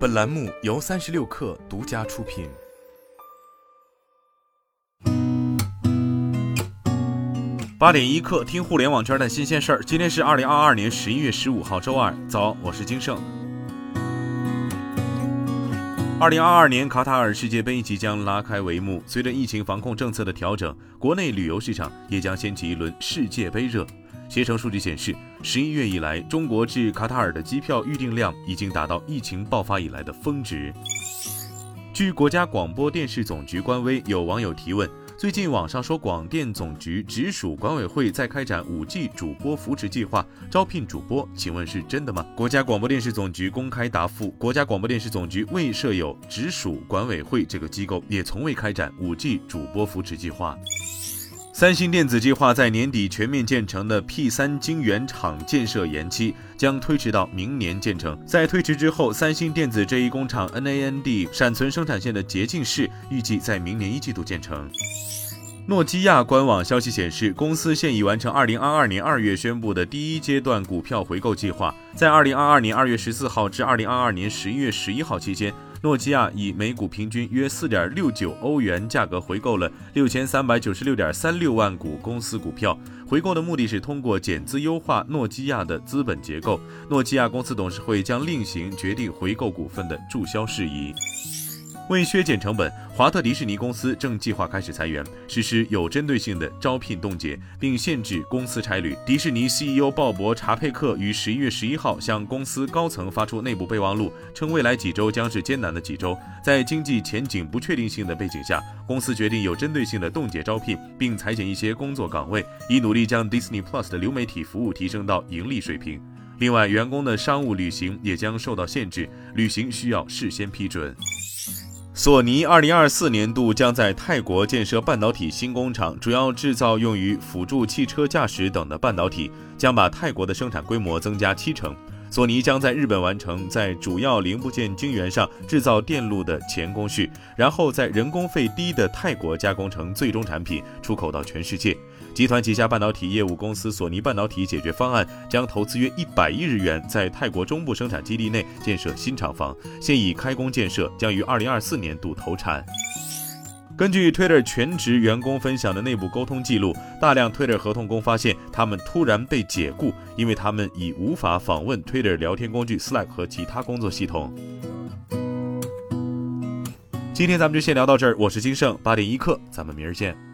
本栏目由三十六氪独家出品。八点一刻，听互联网圈的新鲜事儿。今天是二零二二年十一月十五号，周二，早，我是金盛。二零二二年卡塔尔世界杯即将拉开帷幕，随着疫情防控政策的调整，国内旅游市场也将掀起一轮世界杯热。携程数据显示，十一月以来，中国至卡塔尔的机票预订量已经达到疫情爆发以来的峰值。据国家广播电视总局官微，有网友提问。最近网上说广电总局直属管委会在开展五 G 主播扶持计划，招聘主播，请问是真的吗？国家广播电视总局公开答复：国家广播电视总局未设有直属管委会这个机构，也从未开展五 G 主播扶持计划。三星电子计划在年底全面建成的 P 三晶圆厂建设延期，将推迟到明年建成。在推迟之后，三星电子这一工厂 NAND 闪存生产线的洁净室预计在明年一季度建成。诺基亚官网消息显示，公司现已完成2022年2月宣布的第一阶段股票回购计划。在2022年2月14号至2022年11月11号期间，诺基亚以每股平均约四点六九欧元价格回购了六千三百九十六点三六万股公司股票。回购的目的是通过减资优化诺基亚的资本结构。诺基亚公司董事会将另行决定回购股份的注销事宜。为削减成本，华特迪士尼公司正计划开始裁员，实施有针对性的招聘冻结，并限制公司差旅。迪士尼 CEO 鲍勃·查佩克于十一月十一号向公司高层发出内部备忘录，称未来几周将是艰难的几周。在经济前景不确定性的背景下，公司决定有针对性的冻结招聘，并裁减一些工作岗位，以努力将 Disney Plus 的流媒体服务提升到盈利水平。另外，员工的商务旅行也将受到限制，旅行需要事先批准。索尼二零二四年度将在泰国建设半导体新工厂，主要制造用于辅助汽车驾驶等的半导体，将把泰国的生产规模增加七成。索尼将在日本完成在主要零部件晶圆上制造电路的前工序，然后在人工费低的泰国加工成最终产品，出口到全世界。集团旗下半导体业务公司索尼半导体解决方案将投资约一百亿日元，在泰国中部生产基地内建设新厂房，现已开工建设，将于二零二四年度投产。根据 Twitter 全职员工分享的内部沟通记录，大量 Twitter 合同工发现，他们突然被解雇，因为他们已无法访问 Twitter 聊天工具 Slack 和其他工作系统。今天咱们就先聊到这儿，我是金盛八点一刻，咱们明儿见。